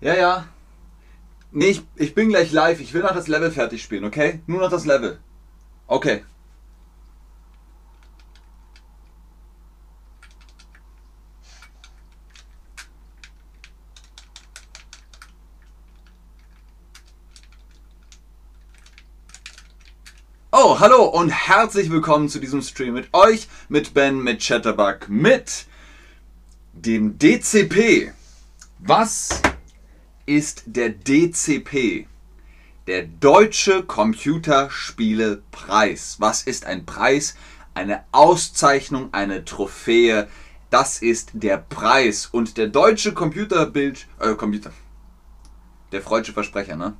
Ja, ja. Nee, ich, ich bin gleich live. Ich will noch das Level fertig spielen, okay? Nur noch das Level. Okay. Oh, hallo und herzlich willkommen zu diesem Stream mit euch, mit Ben, mit Chatterbug, mit dem DCP. Was ist der DCP? Der Deutsche Computerspielepreis. Was ist ein Preis? Eine Auszeichnung, eine Trophäe. Das ist der Preis. Und der Deutsche Computerbild, äh, Computer, der freudsche Versprecher, ne?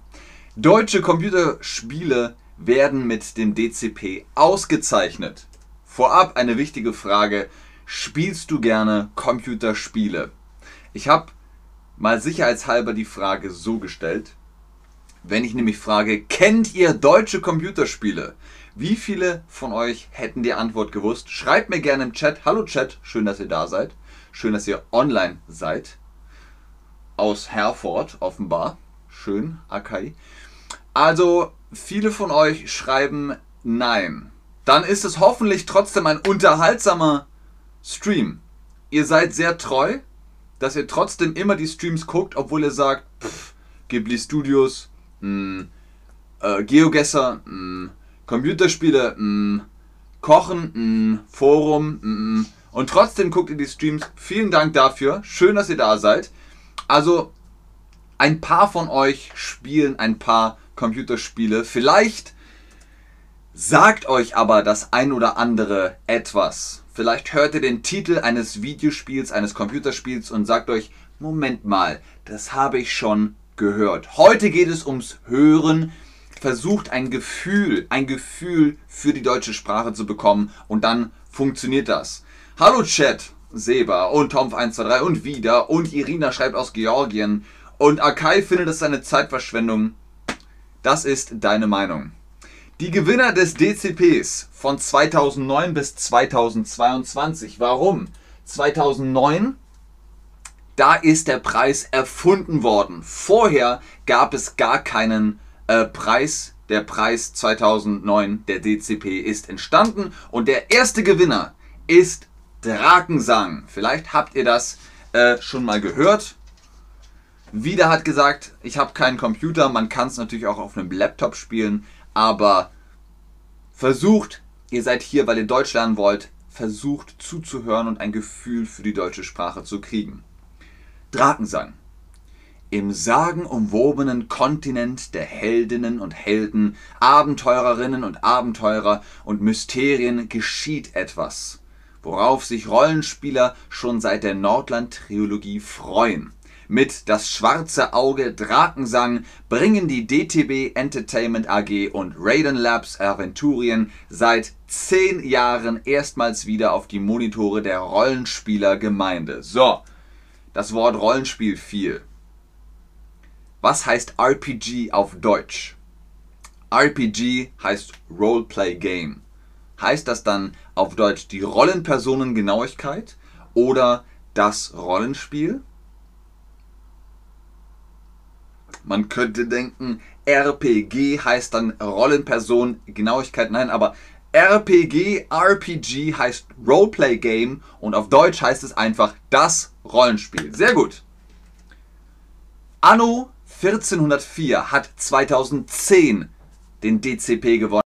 Deutsche Computerspiele werden mit dem DCP ausgezeichnet. Vorab eine wichtige Frage. Spielst du gerne Computerspiele? Ich habe mal sicherheitshalber die Frage so gestellt. Wenn ich nämlich frage, kennt ihr deutsche Computerspiele? Wie viele von euch hätten die Antwort gewusst? Schreibt mir gerne im Chat. Hallo Chat, schön, dass ihr da seid. Schön, dass ihr online seid. Aus Herford offenbar. Schön, Akai. Also, viele von euch schreiben nein. Dann ist es hoffentlich trotzdem ein unterhaltsamer Stream. Ihr seid sehr treu, dass ihr trotzdem immer die Streams guckt, obwohl ihr sagt, pff, Ghibli Studios, mh, äh, Geogesser, mh, Computerspiele, mh, Kochen, mh, Forum, mh, und trotzdem guckt ihr die Streams. Vielen Dank dafür. Schön, dass ihr da seid. Also, ein paar von euch spielen ein paar Computerspiele. Vielleicht sagt euch aber das ein oder andere etwas. Vielleicht hört ihr den Titel eines Videospiels, eines Computerspiels und sagt euch, Moment mal, das habe ich schon gehört. Heute geht es ums Hören. Versucht ein Gefühl, ein Gefühl für die deutsche Sprache zu bekommen und dann funktioniert das. Hallo Chat, Seba und Tomf123 und wieder und Irina schreibt aus Georgien und Akai findet es eine Zeitverschwendung. Das ist deine Meinung. Die Gewinner des DCPs von 2009 bis 2022. Warum? 2009, da ist der Preis erfunden worden. Vorher gab es gar keinen äh, Preis. Der Preis 2009, der DCP, ist entstanden und der erste Gewinner ist Drakensang. Vielleicht habt ihr das äh, schon mal gehört. Wieder hat gesagt, ich habe keinen Computer, man kann es natürlich auch auf einem Laptop spielen, aber versucht, ihr seid hier, weil ihr Deutsch lernen wollt, versucht zuzuhören und ein Gefühl für die deutsche Sprache zu kriegen. Drakensang. Im sagenumwobenen Kontinent der Heldinnen und Helden, Abenteurerinnen und Abenteurer und Mysterien geschieht etwas, worauf sich Rollenspieler schon seit der Nordland-Trilogie freuen. Mit Das schwarze Auge Drakensang bringen die DTB Entertainment AG und Raiden Labs Aventurien seit zehn Jahren erstmals wieder auf die Monitore der Rollenspielergemeinde. So, das Wort Rollenspiel fiel. Was heißt RPG auf Deutsch? RPG heißt Roleplay Game. Heißt das dann auf Deutsch die Rollenpersonengenauigkeit oder das Rollenspiel? Man könnte denken, RPG heißt dann Rollenperson, Genauigkeit, nein, aber RPG, RPG heißt Roleplay Game und auf Deutsch heißt es einfach das Rollenspiel. Sehr gut. Anno 1404 hat 2010 den DCP gewonnen.